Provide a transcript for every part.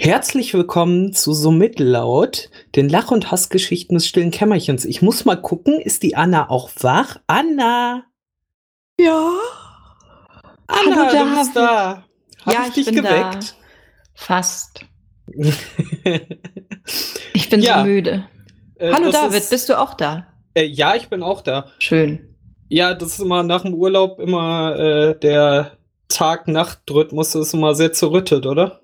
Herzlich willkommen zu So Mittellaut, den Lach- und Hassgeschichten des stillen Kämmerchens. Ich muss mal gucken, ist die Anna auch wach? Anna! Ja. Anna, Hallo, du bist da. Hab Ja, ich ich dich bin da. geweckt? Fast. Ich bin Ja, so müde. Äh, Hallo das David, ist- bist du auch da? Äh, ja, ich bin auch da. Schön. Ja, das ist immer nach dem Urlaub immer äh, der Tag-Nacht-Rhythmus ist immer sehr zerrüttet, oder?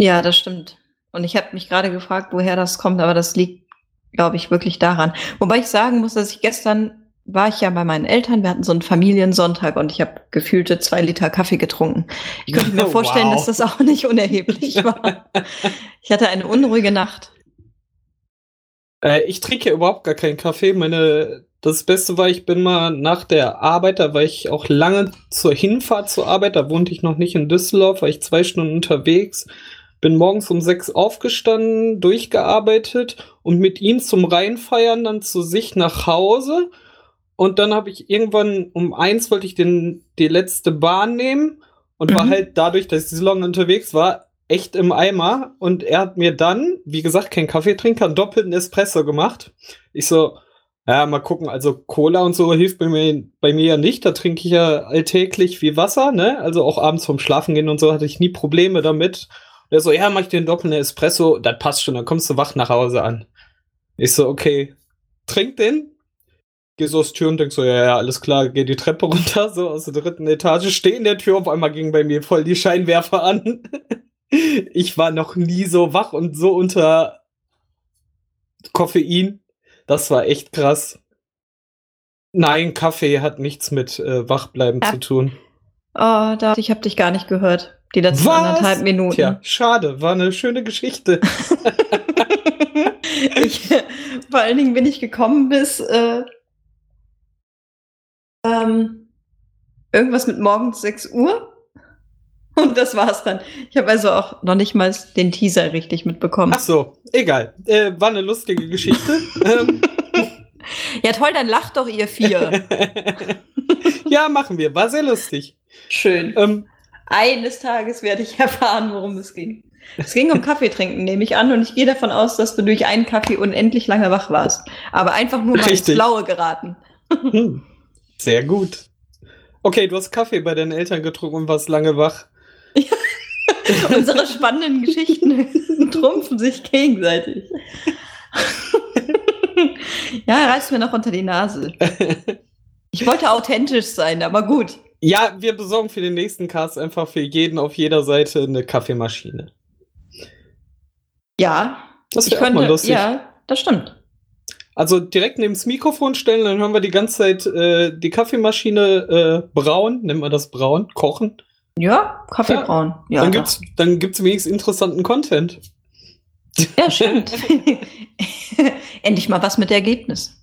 Ja, das stimmt. Und ich habe mich gerade gefragt, woher das kommt, aber das liegt, glaube ich, wirklich daran. Wobei ich sagen muss, dass ich gestern war ich ja bei meinen Eltern, wir hatten so einen Familiensonntag und ich habe gefühlte zwei Liter Kaffee getrunken. Ich könnte mir vorstellen, Wow. dass das auch nicht unerheblich war. Ich hatte eine unruhige Nacht. Äh, ich trinke ja überhaupt gar keinen Kaffee. Meine, das Beste war, ich bin mal nach der Arbeit, da war ich auch lange zur Hinfahrt zur Arbeit, da wohnte ich noch nicht in Düsseldorf, war ich zwei Stunden unterwegs, bin morgens um sechs aufgestanden, durchgearbeitet und mit ihm zum Reinfeiern dann zu sich nach Hause. Und dann habe ich irgendwann um eins wollte ich den, die letzte Bahn nehmen und war Mhm. halt dadurch, dass ich so lange unterwegs war, echt im Eimer. Und er hat mir dann, wie gesagt, kein Kaffeetrinker, einen doppelten Espresso gemacht. Ich so, ja, mal gucken, also Cola und so hilft bei mir, bei mir ja nicht. Da trinke ich ja alltäglich wie Wasser, ne? Also auch abends vorm Schlafen gehen und so hatte ich nie Probleme damit. Und er so, ja, mach ich den doppelten Espresso, das passt schon, dann kommst du wach nach Hause an. Ich so, okay, trink den. Geh so aus Tür und denk so, ja, ja, alles klar, geh die Treppe runter, so aus der dritten Etage, steh in der Tür, auf einmal ging bei mir voll die Scheinwerfer an. Ich war noch nie so wach und so unter Koffein. Das war echt krass. Nein, Kaffee hat nichts mit äh, Wachbleiben Ja. zu tun. Oh, David, ich habe dich gar nicht gehört. Die letzten Was? anderthalb Minuten. Tja, schade, war eine schöne Geschichte. ich, vor allen Dingen bin ich gekommen bis äh, ähm, irgendwas mit morgens 6 Uhr. Und das war's dann. Ich habe also auch noch nicht mal den Teaser richtig mitbekommen. Ach so, egal. Äh, war eine lustige Geschichte. ähm, Ja, toll, dann lacht doch ihr vier. ja, machen wir. War sehr lustig. Schön. Ähm, Eines Tages werde ich erfahren, worum es ging. Es ging um Kaffee trinken, nehme ich an, und ich gehe davon aus, dass du durch einen Kaffee unendlich lange wach warst. Aber einfach nur mal ins. Blaue geraten. hm, sehr gut. Okay, du hast Kaffee bei deinen Eltern getrunken und warst lange wach. Unsere spannenden Geschichten trumpfen sich gegenseitig. ja, reißt mir noch unter die Nase. Ich wollte authentisch sein, aber gut. Ja, wir besorgen für den nächsten Cast einfach für jeden auf jeder Seite eine Kaffeemaschine. Ja, Das wäre mal lustig. Ja, das stimmt. Also direkt neben das Mikrofon stellen, dann hören wir die ganze Zeit äh, die Kaffeemaschine äh, brauen, nennen wir das brauen, kochen. Ja, Kaffee Ja. brauen. Ja, dann gibt's, dann gibt's wenigstens interessanten Content. ja stimmt. Endlich mal was mit Ergebnis.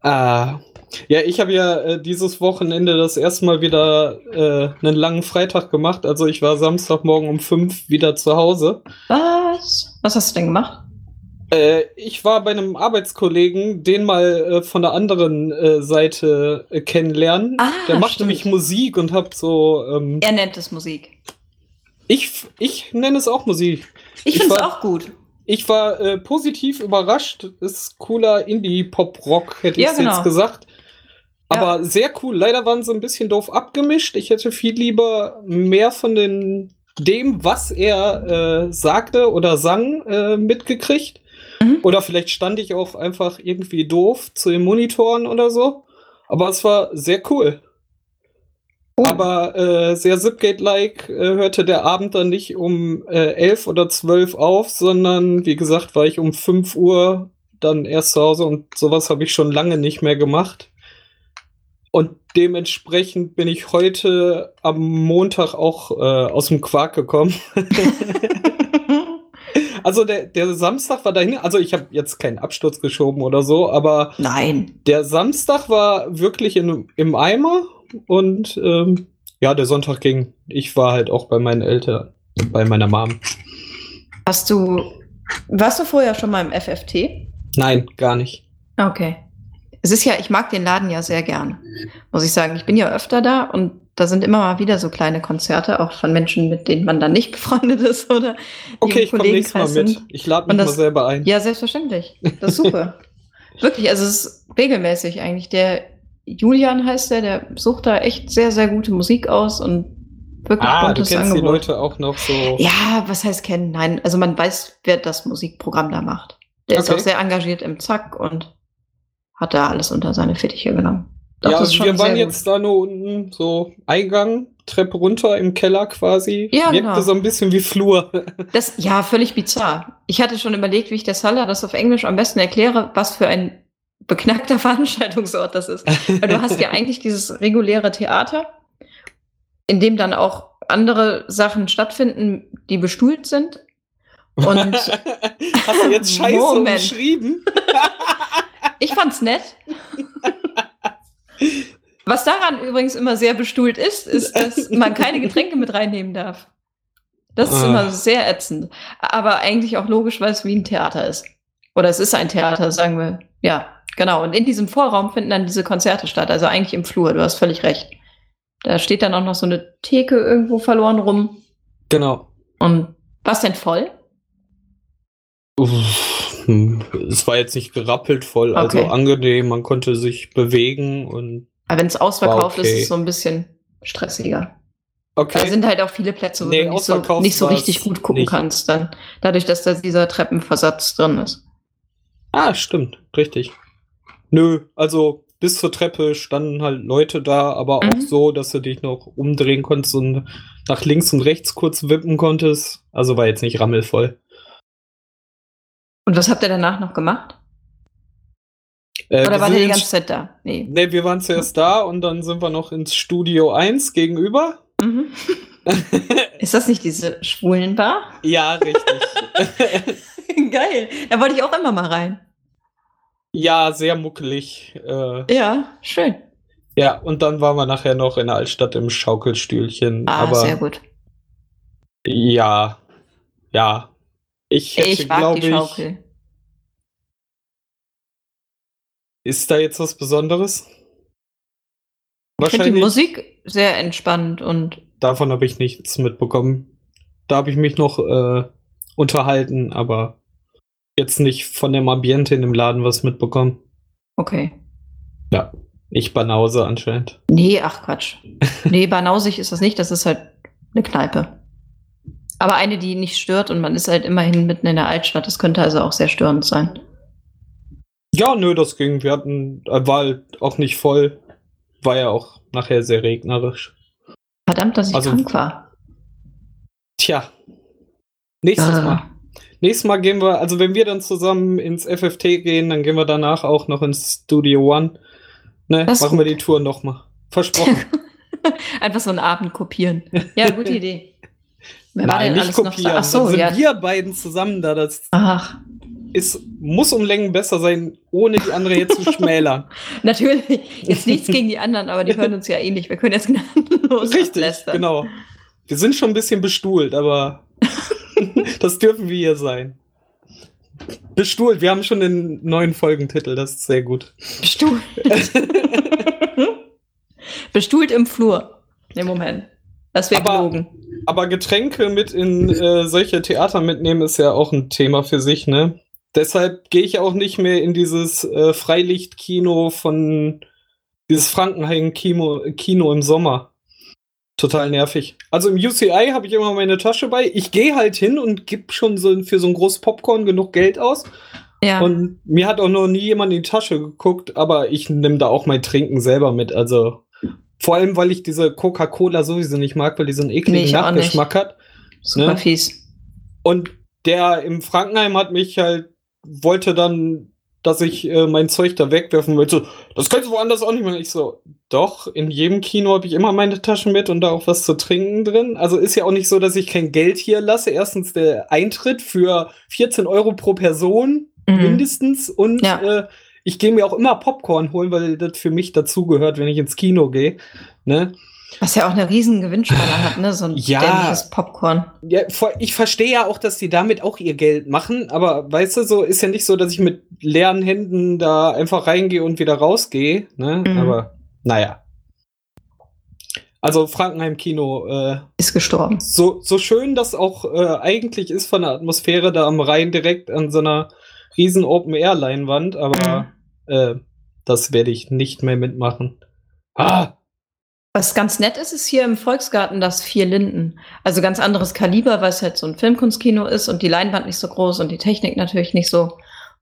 Ah. Ja, ich habe ja äh, dieses Wochenende das erste Mal wieder äh, einen langen Freitag gemacht. Also ich war Samstagmorgen um fünf wieder zu Hause. Was? Was hast du denn gemacht? Äh, ich war bei einem Arbeitskollegen, den mal äh, von der anderen äh, Seite kennenlernen. Ah, der macht stimmt. nämlich Musik und hab so. Ähm, Er nennt es Musik. ich, ich nenne es auch Musik. Ich Ich finde es auch gut. Ich war äh, positiv überrascht. Ist cooler Indie-Pop-Rock, hätte Ja, ich genau. jetzt gesagt. Ja. Aber sehr cool. Leider waren sie ein bisschen doof abgemischt. Ich hätte viel lieber mehr von den, dem, was er äh, sagte oder sang, äh, mitgekriegt. Mhm. Oder vielleicht stand ich auch einfach irgendwie doof zu den Monitoren oder so. Aber es war sehr cool. Cool. Aber äh, sehr Zipgate-like äh, hörte der Abend dann nicht um äh, 11 oder 12 auf, sondern wie gesagt, war ich um 5 Uhr dann erst zu Hause und sowas habe ich schon lange nicht mehr gemacht. Und dementsprechend bin ich heute am Montag auch äh, aus dem Quark gekommen. Also der, der Samstag war dahin, also ich habe jetzt keinen Absturz geschoben oder so, aber Nein. der Samstag war wirklich in, im Eimer und ähm, ja, der Sonntag ging. Ich war halt auch bei meinen Eltern, bei meiner Mom. Hast du. Warst du vorher schon mal im FFT? Nein, gar nicht. Okay. Es ist ja, ich mag den Laden ja sehr gern, muss ich sagen. Ich bin ja öfter da und da sind immer mal wieder so kleine Konzerte, auch von Menschen, mit denen man dann nicht befreundet ist oder Okay, ich komme nächstes Mal mit. sind. Ich lade mich Und mal das- selber ein. Ja, selbstverständlich. Das ist super. Wirklich, also es ist regelmäßig eigentlich. Der Julian heißt der, der sucht da echt sehr, sehr gute Musik aus und wirklich ah, du buntes kennst die Angebot. Leute auch noch so. Ja, was heißt kennen? Nein, also man weiß, wer das Musikprogramm da macht. Der ist Okay. auch sehr engagiert im Zack und hat da alles unter seine Fittiche genommen. Doch, ja, schon wir waren jetzt da nur unten, so Eingang, Treppe runter im Keller quasi. Ja, Wirkte genau. so ein bisschen wie Flur. Das, ja, völlig bizarr. Ich hatte schon überlegt, wie ich der Salah das auf Englisch am besten erkläre, was für ein beknackter Veranstaltungsort das ist. Weil du hast ja eigentlich dieses reguläre Theater, in dem dann auch andere Sachen stattfinden, die bestuhlt sind. Und Hast du jetzt Scheiße Moment. umschrieben? Ich fand's nett. Was daran übrigens immer sehr bestuhlt ist, ist, dass man keine Getränke mit reinnehmen darf. Das ist Ah. immer sehr ätzend. Aber eigentlich auch logisch, weil es wie ein Theater ist. Oder es ist ein Theater, sagen wir. Ja, genau. Und in diesem Vorraum finden dann diese Konzerte statt. Also eigentlich im Flur. Du hast völlig recht. Da steht dann auch noch so eine Theke irgendwo verloren rum. Genau. Und was denn voll? Uff, hm, Es war jetzt nicht gerappelt voll, also Okay. angenehm, man konnte sich bewegen und Aber wenn es ausverkauft okay. ist, ist es so ein bisschen stressiger. okay. Da sind halt auch viele Plätze, wo Nee, du nicht so, nicht so richtig gut gucken nicht. kannst, dann dadurch, dass da dieser Treppenversatz drin ist. Ah, stimmt, richtig. Nö, also bis zur Treppe standen halt Leute da, aber auch Mhm. so, dass du dich noch umdrehen konntest und nach links und rechts kurz wippen konntest. Also war jetzt nicht rammelvoll. Und was habt ihr danach noch gemacht? Äh, Oder wir war sind der die ganze Zeit da? Nee. Nee, wir waren zuerst da und dann sind wir noch ins Studio 1 gegenüber. Mhm. Ist das nicht diese Schwulenbar? ja, richtig. Geil. Da wollte ich auch immer mal rein. ja, sehr muckelig. Äh, Ja, schön. ja, und dann waren wir nachher noch in der Altstadt im Schaukelstühlchen. Ah, aber sehr gut. ja, ja. Ich hätte, glaube die ich, Schaukel. ist da jetzt was Besonderes? Ich finde die Wahrscheinlich. Musik sehr entspannt und Davon habe ich nichts mitbekommen. Da habe ich mich noch äh, unterhalten, aber jetzt nicht von dem Ambiente in dem Laden was mitbekommen. okay. Ja, ich Banause anscheinend. Nee, ach Quatsch. Nee, banausig ist das nicht, das ist halt eine Kneipe. Aber eine, die nicht stört und man ist halt immerhin mitten in der Altstadt. Das könnte also auch sehr störend sein. Ja, nö, das ging. Wir hatten, äh, war halt auch nicht voll. War ja auch nachher sehr regnerisch. Verdammt, dass ich Also- krank war. Tja. Nächstes Ah. Mal. Nächstes Mal gehen wir, also wenn wir dann zusammen ins FFT gehen, dann gehen wir danach auch noch ins Studio One. Ne, Das machen wir die Tour nochmal. Versprochen. Einfach so einen Abend kopieren. Ja, gute Idee. Wer war Nein, denn nicht kopieren. Ach so, dann sind ja. wir beiden zusammen da. Das Ach, ist, muss um Längen besser sein, ohne die andere jetzt zu schmälern. natürlich. Jetzt nichts gegen die anderen, aber die hören uns ja ähnlich. Wir können jetzt gnadenlos Richtig, ablästern. genau. Wir sind schon ein bisschen bestuhlt, aber das dürfen wir hier sein. Bestuhlt, wir haben schon den neuen Folgentitel, das ist sehr gut. Bestuhlt. Bestuhlt im Flur. Im Moment. Das wäre gelogen. Aber Getränke mit in äh, solche Theater mitnehmen ist ja auch ein Thema für sich, ne? Deshalb gehe ich auch nicht mehr in dieses äh, Freilichtkino von dieses Frankenhain-Kino Kino im Sommer. Total nervig. Also im UCI habe ich immer meine Tasche bei. Ich gehe halt hin und gebe schon so für so ein großes Popcorn genug Geld aus. Ja. Und mir hat auch noch nie jemand in die Tasche geguckt, aber ich nehme da auch mein Trinken selber mit. Also vor allem, weil ich diese Coca-Cola sowieso nicht mag, weil die so einen ekligen Nee. Nachgeschmack hat. Super ne? fies. Und der im Frankenheim hat mich halt, wollte dann, dass ich äh, mein Zeug da wegwerfen wollte. Das kannst du woanders auch nicht machen. Ich so, doch, in jedem Kino habe ich immer meine Taschen mit und da auch was zu trinken drin. Also ist ja auch nicht so, dass ich kein Geld hier lasse. Erstens der Eintritt für 14 Euro pro Person Mhm. mindestens und Ja. äh, ich gehe mir auch immer Popcorn holen, weil das für mich dazugehört, wenn ich ins Kino gehe. Ne? Was ja auch eine riesen Gewinnspanne hat, ne? So ein Ja. dämliches Popcorn. Ja, ich verstehe ja auch, dass die damit auch ihr Geld machen, aber weißt du, so ist ja nicht so, dass ich mit leeren Händen da einfach reingehe und wieder rausgehe, ne? Mhm. Aber naja. Also Frankenheim Kino. Äh, ist gestorben. So, so schön das auch äh, eigentlich ist von der Atmosphäre da am Rhein direkt an so einer riesen Open-Air-Leinwand, aber mhm. Äh, das werde ich nicht mehr mitmachen. Ah! Was ganz nett ist, ist hier im Volksgarten das Vier Linden. Also ganz anderes Kaliber, weil es halt so ein Filmkunstkino ist und die Leinwand nicht so groß und die Technik natürlich nicht so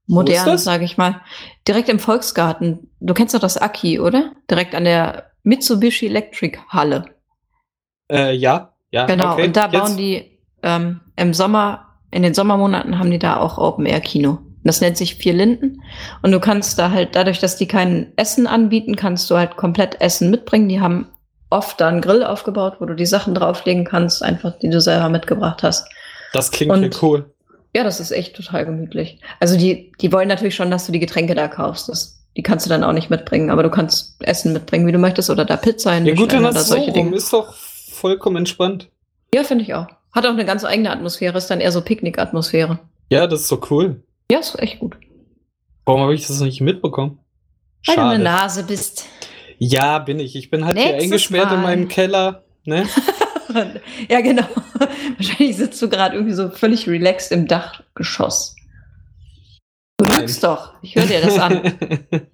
modern, sage ich mal. Direkt im Volksgarten. Du kennst doch das Aki, oder? Direkt an der Mitsubishi Electric Halle. Äh, ja, ja. Genau, okay. und da bauen Jetzt. die ähm, im Sommer, in den Sommermonaten haben die da auch Open Air Kino. Das nennt sich Vier Linden. Und du kannst da halt, dadurch, dass die kein Essen anbieten, kannst du halt komplett Essen mitbringen. Die haben oft da einen Grill aufgebaut, wo du die Sachen drauflegen kannst, einfach, die du selber mitgebracht hast. Das klingt und, cool. Ja, das ist echt total gemütlich. Also die, die wollen natürlich schon, dass du die Getränke da kaufst. Das, die kannst du dann auch nicht mitbringen, aber du kannst Essen mitbringen, wie du möchtest, oder da Pizza hin. Ja gut, dann oder solche so Dinge. Ist doch vollkommen entspannt. Ja, finde ich auch. Hat auch eine ganz eigene Atmosphäre, ist dann eher so Picknick-Atmosphäre. Ja, das ist so cool. Ja, ist echt gut. Warum habe ich das noch nicht mitbekommen? Weil Schade. du eine Nase bist. Ja, bin ich. Ich bin halt Nächstes hier eingesperrt Mal. in meinem Keller. Ne? ja, genau. Wahrscheinlich sitzt du gerade irgendwie so völlig relaxed im Dachgeschoss. Du lügst doch. Ich höre dir das an.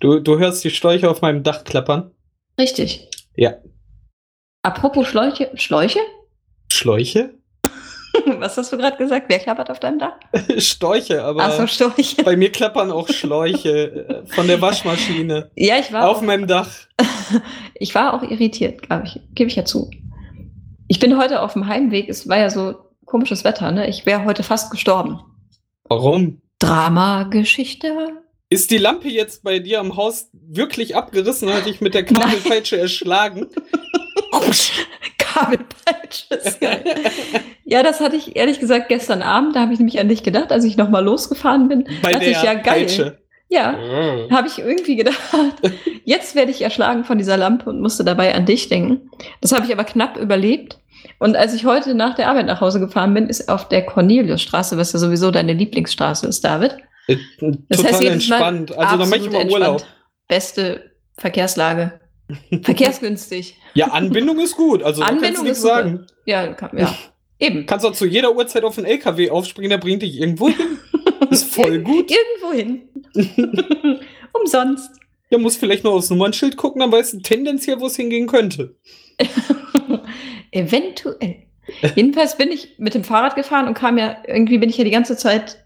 du, du hörst die Schläuche auf meinem Dach klappern? Richtig. Ja. Apropos Schläuche. Schläuche? Schläuche? Was hast du gerade gesagt? Wer klappert auf deinem Dach? Storche, aber Ach so, Storche. bei mir klappern auch Schläuche äh, von der Waschmaschine. Ja, ich war auf auch, meinem Dach. ich war auch irritiert, glaube ich, gebe ich ja zu. Ich bin heute auf dem Heimweg. Es war ja so komisches Wetter, ne? Ich wäre heute fast gestorben. Warum? Drama-Geschichte. Ist die Lampe jetzt bei dir am Haus wirklich abgerissen? Hat dich mit der Kabelpeitsche erschlagen? Kabelpeitsche geil. ja, das hatte ich ehrlich gesagt gestern Abend. Da habe ich nämlich an dich gedacht, als ich nochmal losgefahren bin. Bei dachte ich, ja, geil. Peitsche. Ja, mhm. habe ich irgendwie gedacht, jetzt werde ich erschlagen von dieser Lampe und musste dabei an dich denken. Das habe ich aber knapp überlebt. Und als ich heute nach der Arbeit nach Hause gefahren bin, ist auf der Corneliusstraße, was ja sowieso deine Lieblingsstraße ist, David. Äh, das total heißt, entspannt. Also da mache ich immer Urlaub. Beste Verkehrslage. Verkehrsgünstig. Ja, Anbindung ist gut. Also Anbindung ist sagen. Ja, kann, ja. Eben. Kannst auch zu jeder Uhrzeit auf einen LKW aufspringen, der bringt dich irgendwo hin. ist voll gut. irgendwo hin. Umsonst. Ja, muss vielleicht noch aufs Nummernschild gucken, dann weißt du tendenziell, wo es hingehen könnte. Eventuell. Jedenfalls bin ich mit dem Fahrrad gefahren und kam ja, irgendwie bin ich ja die ganze Zeit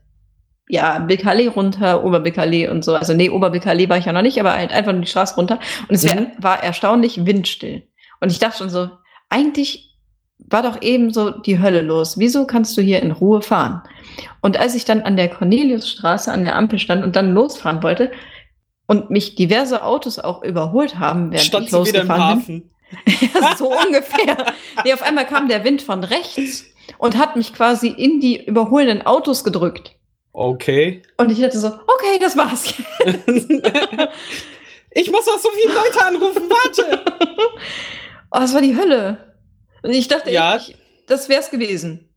ja, Bilkale runter, Oberbilkale und so. Also nee, Oberbilkale war ich ja noch nicht, aber halt einfach nur die Straße runter. Und es mhm. war erstaunlich windstill. Und ich dachte schon so, eigentlich war doch eben so die Hölle los. Wieso kannst du hier in Ruhe fahren? Und als ich dann an der Corneliusstraße an der Ampel stand und dann losfahren wollte und mich diverse Autos auch überholt haben, während stand ich losgefahren bin. ja, so ungefähr. Nee, auf einmal kam der Wind von rechts und hat mich quasi in die überholenden Autos gedrückt. Okay. Und ich dachte so, okay, das war's. ich muss noch so viele Leute anrufen, warte. oh, das war die Hölle. Und ich dachte, ja. ich, das wär's gewesen.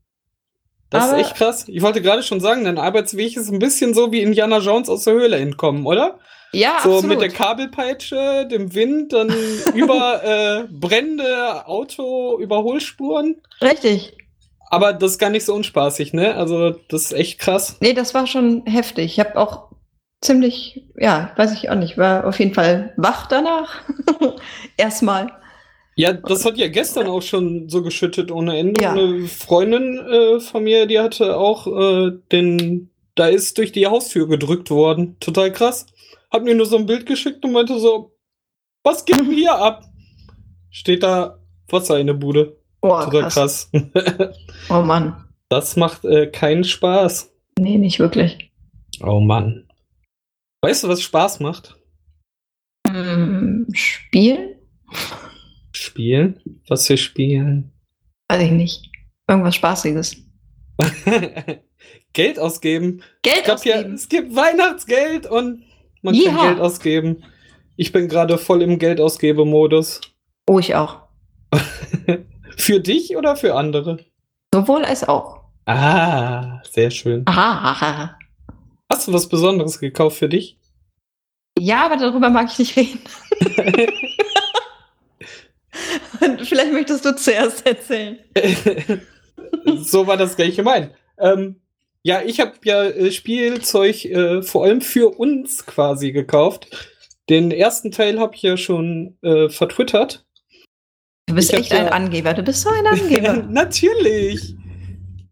Das Aber ist echt krass. Ich wollte gerade schon sagen, dein Arbeitsweg ist ein bisschen so wie Indiana Jones aus der Höhle entkommen, oder? Ja, so absolut. mit der Kabelpeitsche, dem Wind, dann über äh, Brände, Auto, Überholspuren. Richtig. Aber das ist gar nicht so unspaßig, ne? Also, das ist echt krass. Nee, das war schon heftig. Ich habe auch ziemlich, ja, weiß ich auch nicht, war auf jeden Fall wach danach. Erstmal. Ja, das hat ja gestern auch schon so geschüttet ohne Ende. Ja. Eine Freundin äh, von mir, die hatte auch äh, den, da ist durch die Haustür gedrückt worden. Total krass. Hat mir nur so ein Bild geschickt und meinte so, was geht denn hier ab? Steht da Wasser in der Bude. Oh, Total krass. krass. oh Mann. Das macht äh, keinen Spaß. Nee, nicht wirklich. Oh Mann. Weißt du, was Spaß macht? Mm, spielen? Spielen? Was für Spielen? Weiß ich nicht. Irgendwas Spaßiges. Geld ausgeben. Geld ich ausgeben. Ja, es gibt Weihnachtsgeld und man ja. kann Geld ausgeben. Ich bin gerade voll im Geldausgebemodus. Oh, ich auch. Für dich oder für andere? Sowohl als auch. Ah, sehr schön. Ah. Hast du was Besonderes gekauft für dich? Ja, aber darüber mag ich nicht reden. Vielleicht möchtest du zuerst erzählen. so war das gleich gemeint. Ähm, ja, ich habe ja äh, Spielzeug äh, vor allem für uns quasi gekauft. Den ersten Teil habe ich ja schon äh, vertwittert. Du bist Ich echt hab ein ja- Angeber. Du bist so ein Angeber. Natürlich.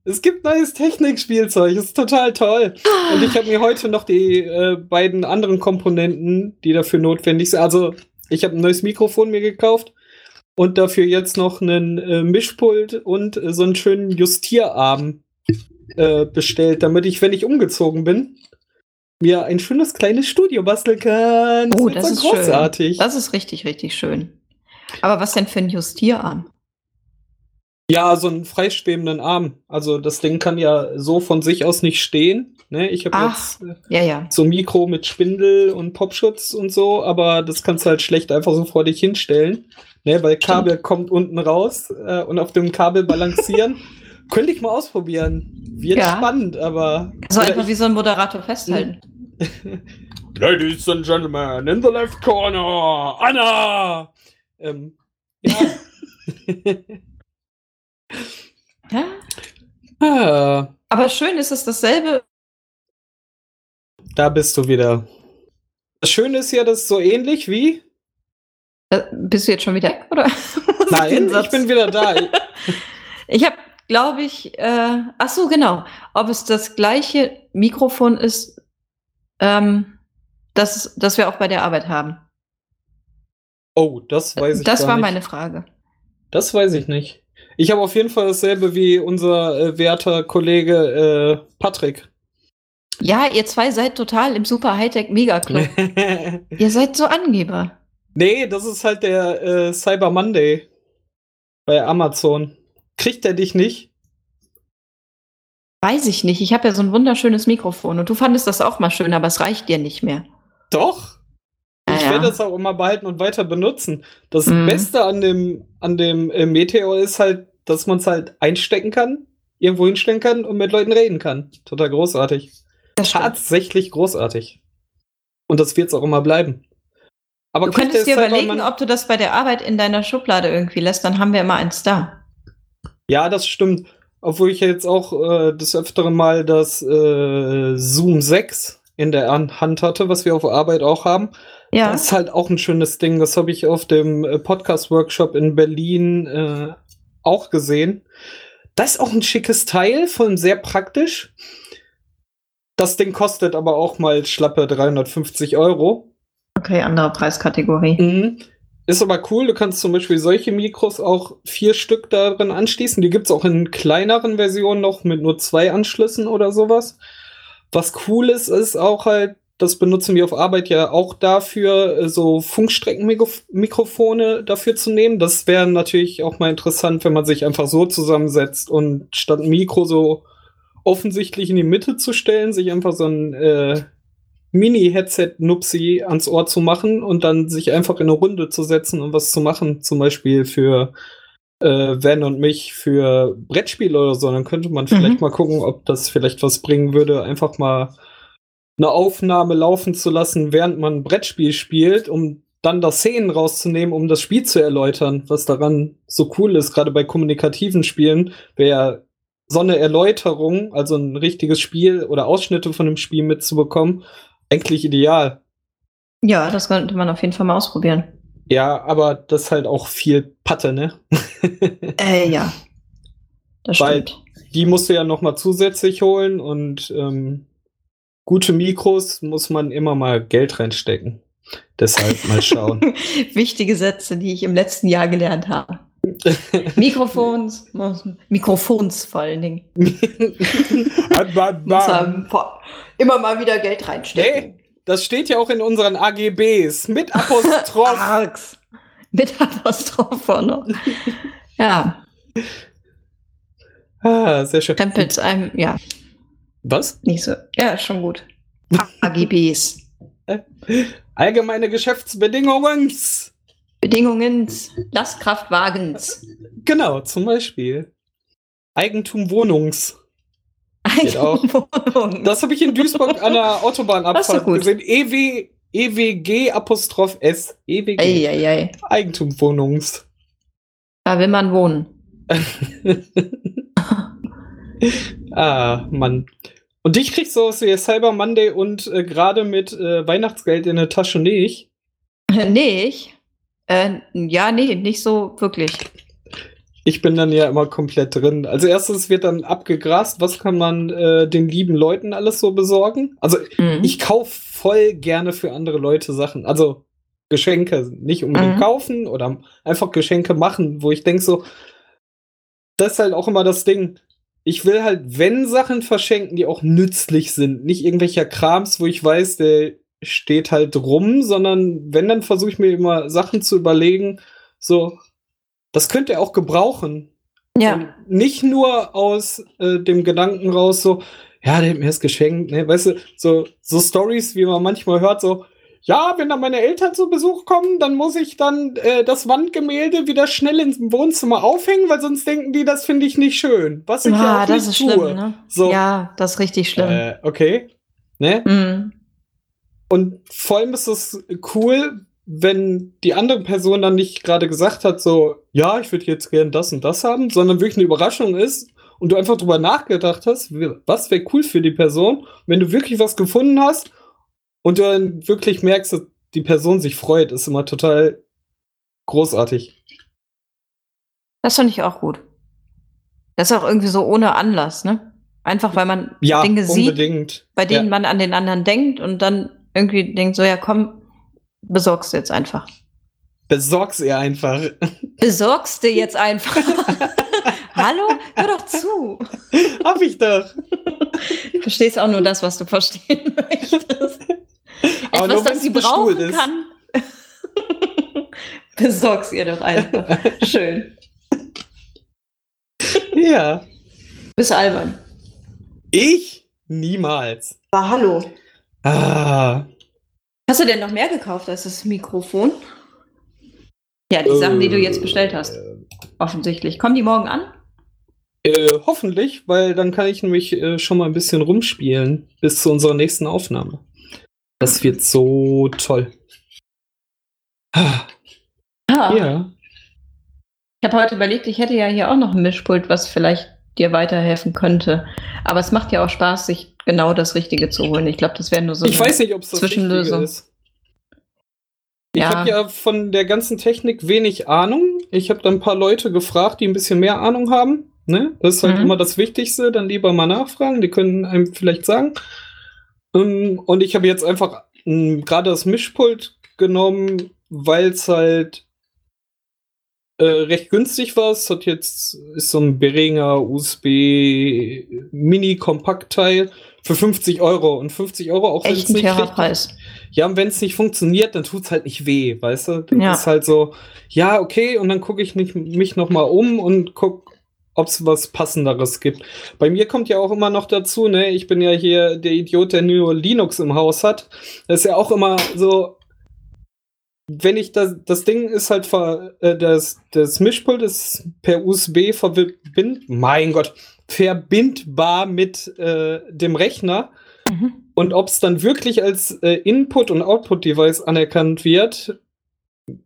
Es gibt neues Technikspielzeug, ist total toll. Und ich habe mir heute noch die äh, beiden anderen Komponenten, die dafür notwendig sind. Also, ich habe ein neues Mikrofon mir gekauft und dafür jetzt noch einen äh, Mischpult und äh, so einen schönen Justierarm äh, bestellt, damit ich, wenn ich umgezogen bin, mir ein schönes kleines Studio basteln kann. Oh, das so ist schön. großartig. Das ist richtig, richtig schön. Aber was denn für ein Justierarm? Ja, so einen freischwebenden Arm. Also das Ding kann ja so von sich aus nicht stehen. Ne? Ich habe jetzt äh, Ja, ja. so ein Mikro mit Spindel und Popschutz und so, aber das kannst du halt schlecht einfach so vor dich hinstellen. Ne? Weil Kabel kommt unten raus äh, und auf dem Kabel balancieren. Könnte ich mal ausprobieren. Wird Ja. spannend, aber. So Oder einfach wie so ein Moderator festhalten. Ladies and Gentlemen, in the left corner, Anna! Ähm, ja. Ja. ah, Aber schön ist es dasselbe. da bist du wieder. Das Schöne ist ja, das ist so ähnlich wie. Äh, Bist du jetzt schon wieder weg, oder? Nein, ich bin wieder da. Ich habe, glaube ich, äh, ach so, genau. Ob es das gleiche Mikrofon ist, ähm, das, das wir auch bei der Arbeit haben. Oh, das weiß ich das gar war nicht. meine Frage. Das weiß ich nicht. Ich habe auf jeden Fall dasselbe wie unser äh, werter Kollege äh, Patrick. Ja, ihr zwei seid total im Super Hightech Mega Club. ihr seid so Angeber. nee, das ist halt der äh, Cyber Monday bei Amazon. Kriegt er dich nicht? Weiß ich nicht. Ich habe ja so ein wunderschönes Mikrofon und du fandest das auch mal schön, aber es reicht dir nicht mehr. Doch. Ich Ja, werde das auch immer behalten und weiter benutzen. Das Mhm. Beste an dem, an dem äh, Meteor ist halt, dass man es halt einstecken kann, irgendwo hinstellen kann und mit Leuten reden kann. Total großartig. Tatsächlich großartig. Und das wird es auch immer bleiben. Aber Du könntest dir überlegen, Cyberman- ob du das bei der Arbeit in deiner Schublade irgendwie lässt, dann haben wir immer eins da. Ja, das stimmt. Obwohl ich jetzt auch äh, des Öfteren mal das äh, Zoom 6 in der An- Hand hatte, was wir auf Arbeit auch haben. Ja. Das ist halt auch ein schönes Ding. Das habe ich auf dem äh, Podcast-Workshop in Berlin äh, auch gesehen. Das ist auch ein schickes Teil, von sehr praktisch. Das Ding kostet aber auch mal schlappe 350 Euro. Okay, andere Preiskategorie. Mhm. Ist aber cool, du kannst zum Beispiel solche Mikros auch vier Stück darin anschließen. Die gibt's auch in kleineren Versionen noch mit nur zwei Anschlüssen oder sowas. Was cool ist, ist auch halt, das benutzen wir auf Arbeit ja auch dafür, äh, so Funkstreckenmikrofone dafür zu nehmen. Das wäre natürlich auch mal interessant, wenn man sich einfach so zusammensetzt und statt ein Mikro so offensichtlich in die Mitte zu stellen, sich einfach so ein äh, Mini-Headset-Nupsi ans Ohr zu machen und dann sich einfach in eine Runde zu setzen und was zu machen. Zum Beispiel für äh, Van und mich für Brettspiele oder so. Dann könnte man vielleicht Mhm. mal gucken, ob das vielleicht was bringen würde, einfach mal eine Aufnahme laufen zu lassen, während man ein Brettspiel spielt, um dann da Szenen rauszunehmen, um das Spiel zu erläutern, was daran so cool ist, gerade bei kommunikativen Spielen, wäre so eine Erläuterung, also ein richtiges Spiel oder Ausschnitte von dem Spiel mitzubekommen, eigentlich ideal. Ja, das könnte man auf jeden Fall mal ausprobieren. Ja, aber das ist halt auch viel Patte, ne? Äh, ja. Das Weil- stimmt. Die musst du ja noch mal zusätzlich holen und ähm, gute Mikros muss man immer mal Geld reinstecken. Deshalb mal schauen. Wichtige Sätze, die ich im letzten Jahr gelernt habe. Mikrofons, muss- Mikrofons vor allen Dingen. Immer mal wieder Geld reinstecken. Das steht ja auch in unseren AGBs mit Apostroph. Mit Apostroph vorne. Ja, ah, sehr schön. Krempels einem, ja, Was? nicht so. Ja, ist schon gut. AGBs. Allgemeine Geschäftsbedingungen. Bedingungen Lastkraftwagens. Genau, zum Beispiel. Eigentum Wohnungs. Auch. Eigenwohnung. Das habe ich in Duisburg an der Das ist Autobahnabfahrt doch gut. gesehen. EW, EWG Apostroph S. EWG. Eieiei. Eigentum Wohnungs. Da will man wohnen. ah, Mann. Und dich kriegst du aus der Cyber Monday und äh, gerade mit äh, Weihnachtsgeld in der Tasche nicht? nicht? Äh, ja, nee, nicht so wirklich. Ich bin dann ja immer komplett drin. Als erstes wird dann abgegrast, was kann man äh, den lieben Leuten alles so besorgen? Also mhm. ich kaufe voll gerne für andere Leute Sachen. Also Geschenke nicht unbedingt mhm. kaufen oder einfach Geschenke machen, wo ich denke so, das ist halt auch immer das Ding. Ich will halt, wenn Sachen verschenken, die auch nützlich sind, nicht irgendwelcher Krams, wo ich weiß, der steht halt rum, sondern wenn, dann versuche ich mir immer Sachen zu überlegen, so, das könnt ihr auch gebrauchen. Ja. Und nicht nur aus äh, dem Gedanken raus, so, ja, der hat mir das geschenkt, ne? Weißt du, so, so Stories, wie man manchmal hört, so, ja, wenn dann meine Eltern zu Besuch kommen, dann muss ich dann äh, das Wandgemälde wieder schnell ins Wohnzimmer aufhängen, weil sonst denken die, das finde ich nicht schön. Was ich ja, ja auch das nicht ist tue. schlimm, ne? So, ja, das ist richtig schlimm. Äh, okay. Ne? Mhm. Und vor allem ist es cool, wenn die andere Person dann nicht gerade gesagt hat, so, ja, ich würde jetzt gern das und das haben, sondern wirklich eine Überraschung ist und du einfach drüber nachgedacht hast, was wäre cool für die Person, wenn du wirklich was gefunden hast und du dann wirklich merkst, dass die Person sich freut, ist immer total großartig. Das finde ich auch gut. Das ist auch irgendwie so ohne Anlass, ne? Einfach weil man ja, Dinge unbedingt. sieht, bei denen ja. man an den anderen denkt und dann irgendwie denkt, so ja, komm, besorgst du jetzt einfach. Besorgst ihr einfach. Besorgst du jetzt einfach. Hallo? Hör doch zu. Hab ich doch. Du verstehst auch nur das, was du verstehen möchtest. Aber Etwas, das sie brauchen kann. Besorg's ihr doch einfach. Schön. Ja. Bist albern. Ich? Niemals. Aber hallo. Ah. Hast du denn noch mehr gekauft als das Mikrofon? Ja, die äh, Sachen, die du jetzt bestellt hast. Äh. Offensichtlich. Kommen die morgen an? Äh, hoffentlich, weil dann kann ich nämlich äh, schon mal ein bisschen rumspielen bis zu unserer nächsten Aufnahme. Das wird so toll. Ah. Ja. Ich habe heute überlegt, ich hätte ja hier auch noch ein Mischpult, was vielleicht dir weiterhelfen könnte. Aber es macht ja auch Spaß, sich genau das Richtige zu holen. Ich glaube, das wäre nur so ich weiß nicht, ob es das Zwischenlösung. ist. Ich ja. habe ja von der ganzen Technik wenig Ahnung. Ich habe da ein paar Leute gefragt, die ein bisschen mehr Ahnung haben. Ne? Das ist halt mhm. immer das Wichtigste. Dann lieber mal nachfragen. Die können einem vielleicht sagen. Ähm, und ich habe jetzt einfach ähm, gerade das Mischpult genommen, weil es halt äh, recht günstig war. Es hat jetzt ist so ein Behringer USB Mini Kompaktteil für 50 Euro und 50 Euro auch echt ein fairer Preis. Ja, und wenn es nicht funktioniert, dann tut es halt nicht weh, weißt du? Dann ja. ist halt so, ja, okay, und dann gucke ich nicht, mich noch mal um und guck, ob es was passenderes gibt. Bei mir kommt ja auch immer noch dazu, ne, ich bin ja hier der Idiot, der nur Linux im Haus hat. Das ist ja auch immer so, wenn ich das, das Ding ist halt, ver, äh, das, das Mischpult ist per USB verbind, mein Gott, verbindbar mit äh, dem Rechner. Mhm. Und ob es dann wirklich als äh, Input- und Output-Device anerkannt wird,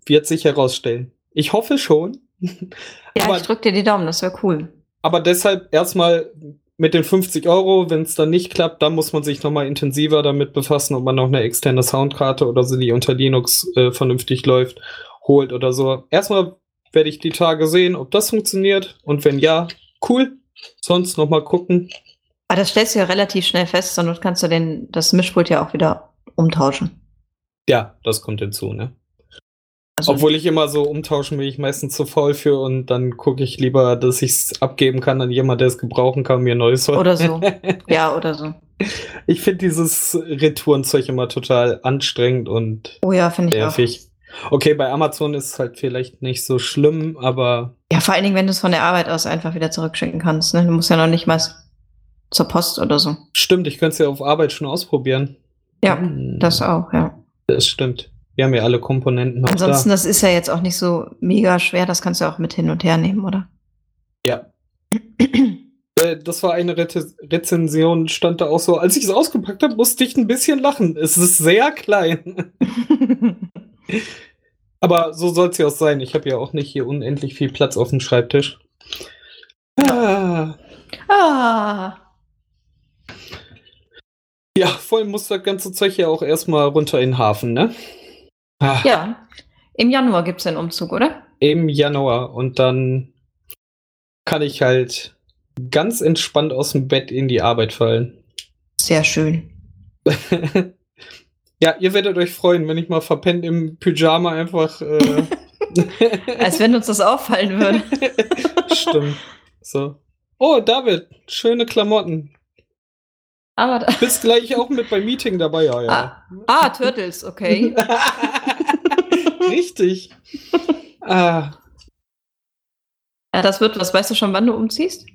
wird sich herausstellen. Ich hoffe schon. Ja, aber, ich drücke dir die Daumen, das wäre cool. Aber deshalb erstmal mit den 50 Euro, wenn es dann nicht klappt, dann muss man sich nochmal intensiver damit befassen, ob man noch eine externe Soundkarte oder so, die unter Linux äh, vernünftig läuft, holt oder so. Erstmal werde ich die Tage sehen, ob das funktioniert und wenn ja, cool. Sonst nochmal gucken. Aber das stellst du ja relativ schnell fest, sondern kannst du den, das Mischpult ja auch wieder umtauschen. Ja, das kommt hinzu, ne? Also, Obwohl ich immer so umtauschen will, ich meistens zu faul für und dann gucke ich lieber, dass ich es abgeben kann an jemand, der es gebrauchen kann, mir neues holen. Oder so. ja, oder so. Ich finde dieses Retourenzeug immer total anstrengend und oh ja, ich nervig. Auch. Okay, bei Amazon ist es halt vielleicht nicht so schlimm, aber. Ja, vor allen Dingen, wenn du es von der Arbeit aus einfach wieder zurückschicken kannst. Ne? Du musst ja noch nicht mal zur Post oder so. Stimmt, ich könnte es ja auf Arbeit schon ausprobieren. Ja, hm. das auch, ja. Das stimmt. Wir haben ja alle Komponenten. Ansonsten, da. das ist ja jetzt auch nicht so mega schwer, das kannst du auch mit hin und her nehmen, oder? Ja. Äh, das war eine Re Rezension, stand da auch so. Als ich es ausgepackt habe, musste ich ein bisschen lachen. Es ist sehr klein. Aber so soll es ja auch sein. Ich habe ja auch nicht hier unendlich viel Platz auf dem Schreibtisch. Ah. Ah. Ja, voll muss das ganze Zeug ja auch erstmal runter in den Hafen, ne? Ah. Ja. Im Januar gibt es den Umzug, oder? Im Januar. Und dann kann ich halt ganz entspannt aus dem Bett in die Arbeit fallen. Sehr schön. ja, ihr werdet euch freuen, wenn ich mal verpennt im Pyjama einfach. Äh Als wenn uns das auffallen würde. Stimmt. So. Oh, David, schöne Klamotten. Aber du bist gleich auch mit beim Meeting dabei, ja. ja. Ah, ah Turtles, okay. Richtig. ah. Ja, das wird was. Weißt du schon, wann du umziehst?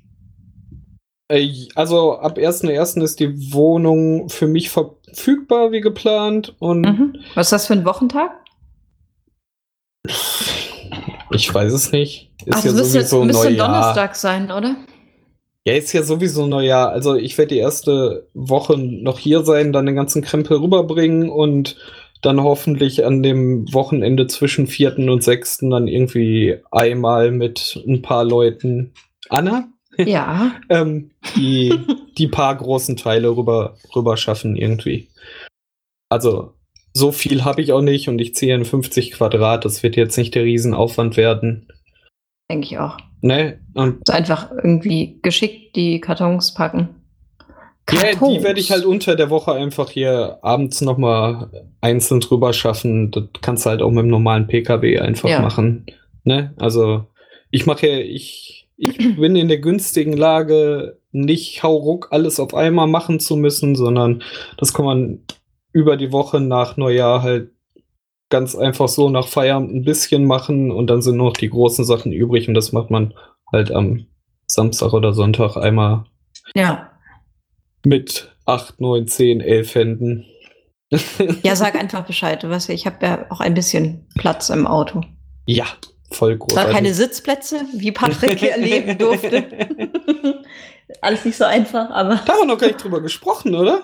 Äh, also ab 1.1. ist die Wohnung für mich verfügbar wie geplant. Und mhm. Was ist das für ein Wochentag? Ich weiß es nicht. Ist Ach, ja das sowieso müsste, müsste Donnerstag sein, oder? Ja, ist ja sowieso Neujahr. Also ich werde die erste Woche noch hier sein, dann den ganzen Krempel rüberbringen und dann hoffentlich an dem Wochenende zwischen 4. und 6. dann irgendwie einmal mit ein paar Leuten. Anna? Ja. ähm, die, die paar großen Teile rüber, rüber schaffen irgendwie. Also so viel habe ich auch nicht und ich ziehe in 50 Quadrat. Das wird jetzt nicht der Riesenaufwand werden. Denke ich auch. Ne? Und einfach irgendwie geschickt die Kartons packen. Kartons. Ja, die werde ich halt unter der Woche einfach hier abends nochmal einzeln drüber schaffen. Das kannst du halt auch mit dem normalen PKW einfach ja. machen. Ne? Also ich mache ja, ich, ich bin in der günstigen Lage, nicht hauruck alles auf einmal machen zu müssen, sondern das kann man über die Woche nach Neujahr halt ganz einfach so nach Feierabend ein bisschen machen und dann sind nur noch die großen Sachen übrig und das macht man halt am Samstag oder Sonntag einmal. Ja. Mit 8, 9, 10, 11 Händen. ja, sag einfach Bescheid. Du weißt ich habe ja auch ein bisschen Platz im Auto. Ja, voll groß. War keine Sitzplätze, wie Patrick erleben durfte. Alles nicht so einfach, aber. Da haben wir noch gar nicht drüber gesprochen, oder?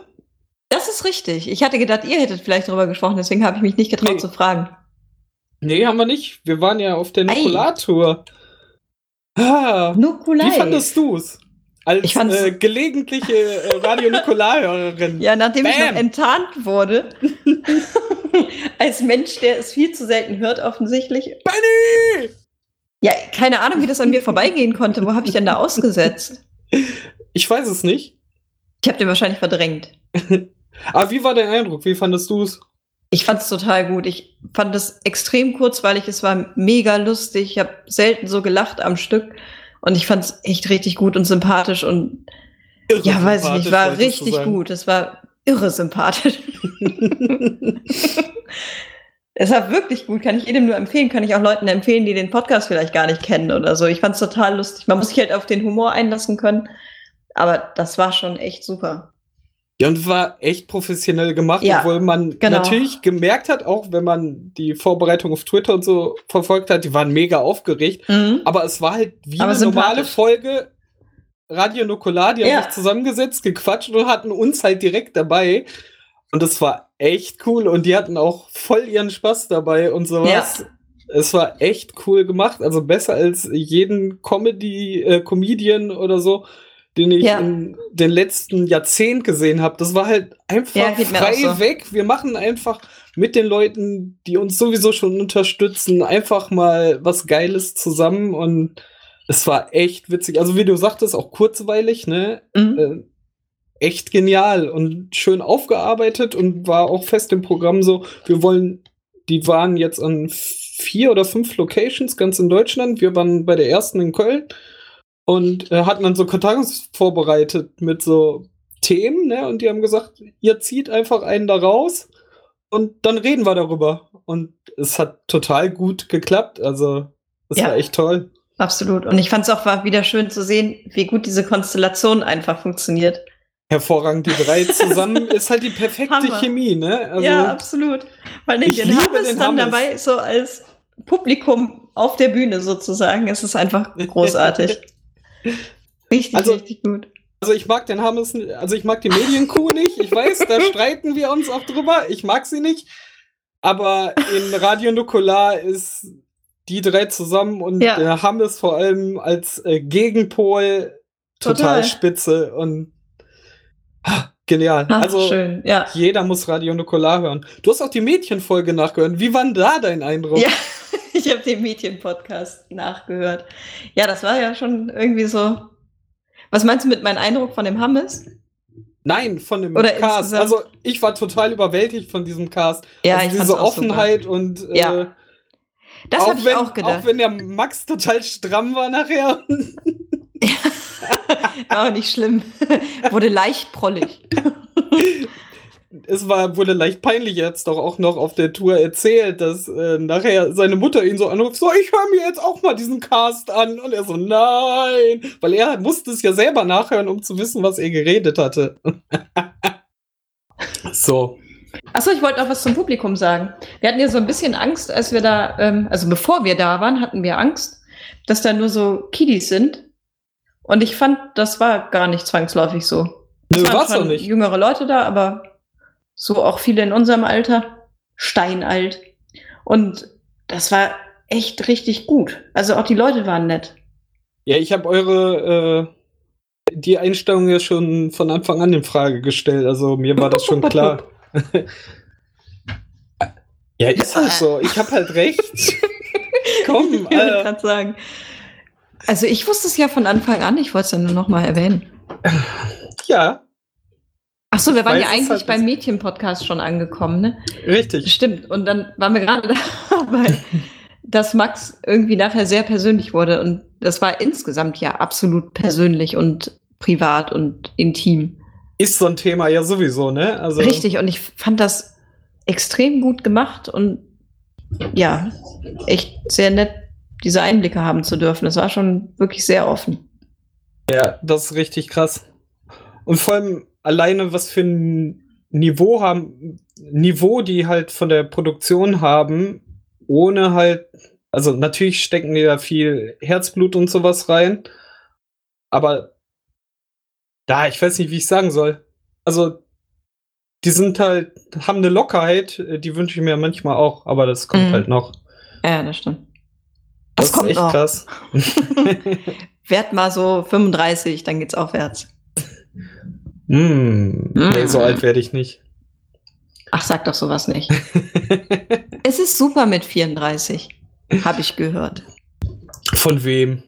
Das ist richtig. Ich hatte gedacht, ihr hättet vielleicht darüber gesprochen, deswegen habe ich mich nicht getraut nee. zu fragen. Nee, haben wir nicht. Wir waren ja auf der Nukulartour. Ah, Nukulai. Wie fandest du es? Als äh, gelegentliche äh, Radio Nukular-Hörerin. ja, nachdem Bam. ich noch enttarnt wurde. als Mensch, der es viel zu selten hört, offensichtlich. Benny! Ja, keine Ahnung, wie das an mir vorbeigehen konnte. Wo habe ich denn da ausgesetzt? Ich weiß es nicht. Ich habe den wahrscheinlich verdrängt. Aber wie war dein Eindruck? Wie fandest du es? Ich fand es total gut. Ich fand es extrem kurzweilig. Es war mega lustig. Ich habe selten so gelacht am Stück. Und ich fand es echt richtig gut und sympathisch und irre ja, weiß ich nicht, war richtig gut. Es war irre sympathisch. es war wirklich gut, kann ich jedem nur empfehlen, kann ich auch Leuten empfehlen, die den Podcast vielleicht gar nicht kennen oder so. Ich fand es total lustig. Man muss sich halt auf den Humor einlassen können. Aber das war schon echt super. Ja, und war echt professionell gemacht, ja, obwohl man genau. natürlich gemerkt hat, auch wenn man die Vorbereitung auf Twitter und so verfolgt hat, die waren mega aufgeregt. Mhm. Aber es war halt wie aber eine normale Folge Radio Nukular, die ja. haben sich zusammengesetzt, gequatscht und hatten uns halt direkt dabei. Und das war echt cool und die hatten auch voll ihren Spaß dabei und sowas. Ja. Es war echt cool gemacht, also besser als jeden Comedy, äh, Comedian oder so den ich ja. in den letzten Jahrzehnt gesehen habe. Das war halt einfach ja, frei so. weg. Wir machen einfach mit den Leuten, die uns sowieso schon unterstützen, einfach mal was Geiles zusammen und es war echt witzig. Also wie du sagtest, auch kurzweilig, ne? Mhm. Äh, echt genial und schön aufgearbeitet und war auch fest im Programm so, wir wollen, die waren jetzt an vier oder fünf Locations ganz in Deutschland. Wir waren bei der ersten in Köln und äh, hatten dann so Kartons vorbereitet mit so Themen, ne? Und die haben gesagt, ihr zieht einfach einen da raus und dann reden wir darüber. Und es hat total gut geklappt. Also, es ja, war echt toll. Absolut. Und ich fand es auch war wieder schön zu sehen, wie gut diese Konstellation einfach funktioniert. Hervorragend, die drei zusammen ist halt die perfekte Hammer. Chemie, ne? Also, ja, absolut. Weil ich den Hammes den dann Hammes. dabei so als Publikum auf der Bühne sozusagen. Es ist einfach großartig. Richtig, also, richtig gut. Also ich mag den Hammes, also ich mag die Medienkuh nicht. Ich weiß, da streiten wir uns auch drüber. Ich mag sie nicht. aber in Radio Nukular ist die drei zusammen und Ja. der Hammes vor allem als äh, Gegenpol total, Total. spitze und ah, genial. Ach, also schön, ja. jeder muss Radio Nukular hören. Du hast auch die Mädchenfolge nachgehört. Wie war denn da dein Eindruck? Ja, ich habe den Mädchen-Podcast nachgehört. Ja, das war ja schon irgendwie so. Was meinst du mit meinem Eindruck von dem Hammes? Nein, von dem Oder Cast. insgesamt? Also ich war total überwältigt von diesem Cast. Ja, also ich diese auch super. Offenheit und äh, Ja, Das habe ich wenn, auch gedacht. Auch wenn der Max total stramm war nachher. War auch nicht schlimm. Wurde leicht prollig. Es war, wurde leicht peinlich jetzt doch auch noch auf der Tour erzählt, dass äh, nachher seine Mutter ihn so anruft, so, ich höre mir jetzt auch mal diesen Cast an. Und er so, nein. Weil er musste es ja selber nachhören, um zu wissen, was er geredet hatte. so. Achso, ich wollte noch was zum Publikum sagen. Wir hatten ja so ein bisschen Angst, als wir da, ähm, also bevor wir da waren, hatten wir Angst, dass da nur so Kiddies sind. Und ich fand, das war gar nicht zwangsläufig so. Es Nö, waren war's auch nicht. jüngere Leute da, aber so auch viele in unserem Alter, steinalt. Und das war echt richtig gut. Also auch die Leute waren nett. Ja, ich habe eure äh, die Einstellung ja schon von Anfang an in Frage gestellt. Also mir war das schon klar. ja, ist halt so. Ich habe halt recht. Komm, Ich wollte Alter. gerade sagen. Also ich wusste es ja von Anfang an, ich wollte es ja nur noch mal erwähnen. Ja, Ach so, wir waren ja eigentlich halt beim. Mädchen-Podcast schon angekommen, ne? richtig. Stimmt. Und dann waren wir gerade dabei, dass Max irgendwie nachher sehr persönlich wurde. Und das war insgesamt ja absolut persönlich und privat und intim. Ist so ein Thema ja sowieso, ne? Also, Richtig. Und ich fand das extrem gut gemacht und ja, echt sehr nett, diese Einblicke haben zu dürfen. Das war schon wirklich sehr offen. Ja, das ist richtig krass. Und vor allem alleine, was für ein Niveau haben, Niveau die halt von der Produktion haben, ohne halt, also natürlich stecken die da viel Herzblut und sowas rein, aber da, ich weiß nicht, wie ich sagen soll. Also, die sind halt, haben eine Lockerheit, äh, die wünsche ich mir manchmal auch, aber das kommt Mhm. halt noch. Ja, das stimmt. Das, Das kommt ist echt noch. krass. Werd mal so 35, dann geht's aufwärts. Mm, nee, so alt werde ich nicht. Ach, sag doch sowas nicht. es ist super mit 34, habe ich gehört. Von wem?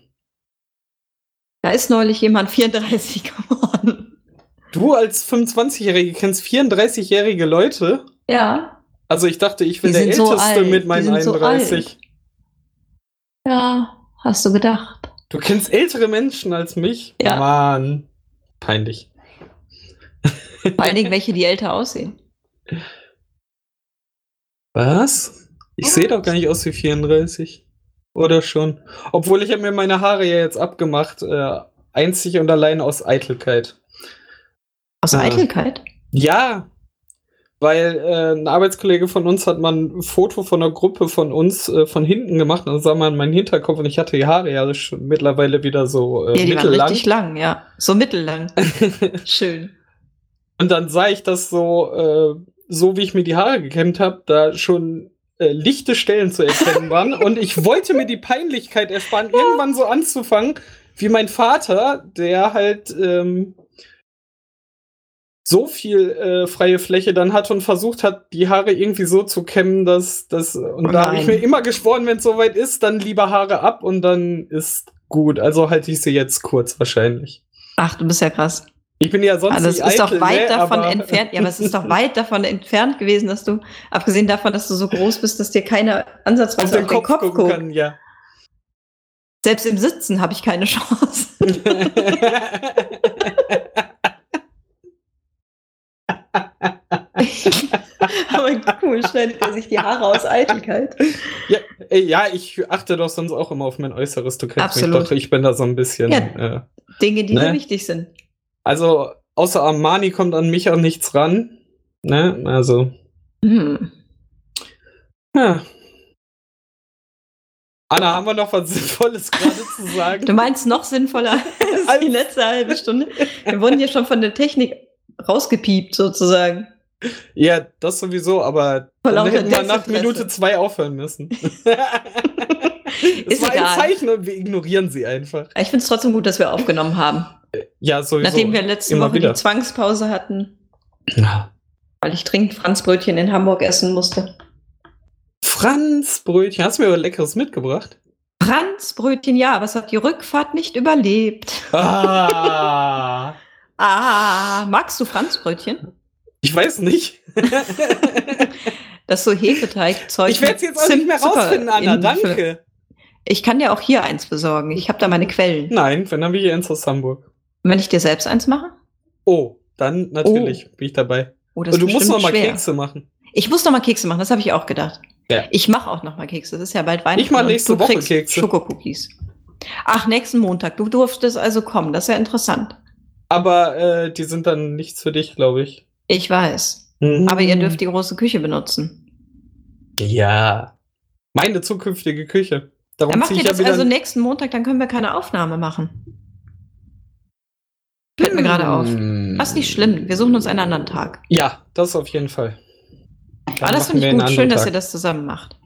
Da ist neulich jemand 34 geworden. Du als 25-Jährige kennst 34-jährige Leute? Ja. Also ich dachte, ich bin der so Älteste alt. mit meinen Die sind so 31. Ja, hast du gedacht. du kennst ältere Menschen als mich? Ja. Mann. Peinlich. Vor allen Dingen welche, die älter aussehen. Was? Ich sehe doch gar nicht aus wie 34. Oder schon? Obwohl ich habe mir meine Haare ja jetzt abgemacht. Äh, einzig und allein aus Eitelkeit. Aus Ah. Eitelkeit? Ja, weil äh, ein Arbeitskollege von uns hat mal ein Foto von einer Gruppe von uns äh, von hinten gemacht und dann sah man meinen Hinterkopf und ich hatte die Haare ja schon mittlerweile wieder so äh, Ja, die waren mittellang. richtig lang, ja. So mittellang. Schön. Und dann sah ich das so, äh, so wie ich mir die Haare gekämmt habe, da schon äh, lichte Stellen zu erkennen waren. und ich wollte mir die Peinlichkeit ersparen, irgendwann so anzufangen, wie mein Vater, der halt ähm, so viel äh, freie Fläche dann hat und versucht hat, die Haare irgendwie so zu kämmen, dass das. Und Oh da habe ich mir immer geschworen, wenn es soweit ist, dann lieber Haare ab und dann ist gut. Also halte ich sie jetzt kurz wahrscheinlich. Ach, du bist ja krass. Ich bin ja sonst Also es nicht ist doch eitel, weit ne, davon aber- entfernt. Ja, aber es ist doch weit davon entfernt gewesen, dass du, abgesehen davon, dass du so groß bist, dass dir keiner auf ansatzweise den Kopf, gucken guckt. kann, ja. Selbst im Sitzen habe ich keine Chance. aber cool, schneidet er sich die Haare aus Eitelkeit. ja, ja, ich achte doch sonst auch immer auf mein Äußeres. Du kennst Absolut. mich doch. Ich bin da so ein bisschen. Ja. Äh, Dinge, die Ne? dir wichtig sind. Also, außer Armani kommt an mich auch nichts ran. Ne? Also, Hm. ja. Anna, haben wir noch was Sinnvolles gerade zu sagen? Du meinst noch sinnvoller als die letzte halbe Stunde? Wir wurden hier schon von der Technik rausgepiept, sozusagen. Ja, das sowieso, aber dann hätten wir nach. Minute zwei aufhören müssen. Es Ist war ein egal. Zeichen und wir ignorieren sie einfach. Ich finde es trotzdem gut, dass wir aufgenommen haben. Ja, sowieso. Nachdem wir letzte Immer Woche wieder. die Zwangspause hatten, Ja. weil ich dringend Franzbrötchen in Hamburg essen musste. Franz Brötchen, hast du mir aber leckeres mitgebracht? Franzbrötchen, ja, aber es hat die Rückfahrt nicht überlebt. Ah, Ah, magst du Franzbrötchen? ich weiß nicht. Das ist so Hefeteigzeug. Ich werde es jetzt auch nicht mehr Zimt, rausfinden, Anna. Danke. Ich kann dir auch hier eins besorgen. Ich habe da meine Quellen. Nein, wenn dann wir hier ins aus Hamburg. Wenn ich dir selbst eins mache? Oh, dann natürlich bin ich dabei. Oh, das Und du musst noch mal schwer. Kekse machen. Ich muss noch mal Kekse machen, das habe ich auch gedacht. Ja. Ich mache auch noch mal Kekse. Das ist ja bald Weihnachten. Ich mach und nächste Woche Kekse. Schokokookies. Ach, nächsten Montag. Du durftest also kommen. Das ist ja interessant. Aber äh, die sind dann nichts für dich, glaube ich. Ich weiß. Mhm. Aber ihr dürft die große Küche benutzen. Ja. Meine zukünftige Küche. Darum Dann macht ihr ja das wieder. also nächsten Montag, dann können wir keine Aufnahme machen. Gerade auf. Hm. Das ist nicht schlimm. Wir suchen uns einen anderen Tag. Ja, das auf jeden Fall. Dann Aber das machen finde ich gut. Schön, anderen dass Tag. ihr das zusammen macht.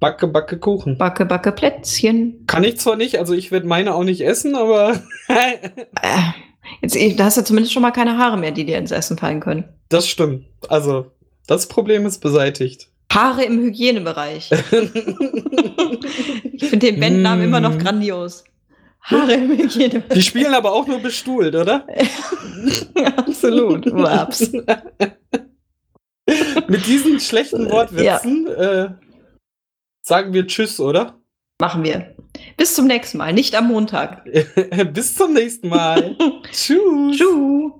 Backe, backe Kuchen. Backe, backe Plätzchen. Kann ich zwar nicht, also ich werde meine auch nicht essen, aber Äh, jetzt, da hast du zumindest schon mal keine Haare mehr, die dir ins Essen fallen können. das stimmt. Also, das Problem ist beseitigt. Haare im Hygienebereich. Ich finde den Bandnamen immer noch Mm. grandios. Haare im. Die spielen aber auch nur bestuhlt, oder? Absolut. Waps. Mit diesen schlechten Wortwitzen äh, sagen wir Tschüss, oder? Machen wir. Bis zum nächsten Mal, nicht am Montag. Bis zum nächsten Mal. Tschüss. Tschüss.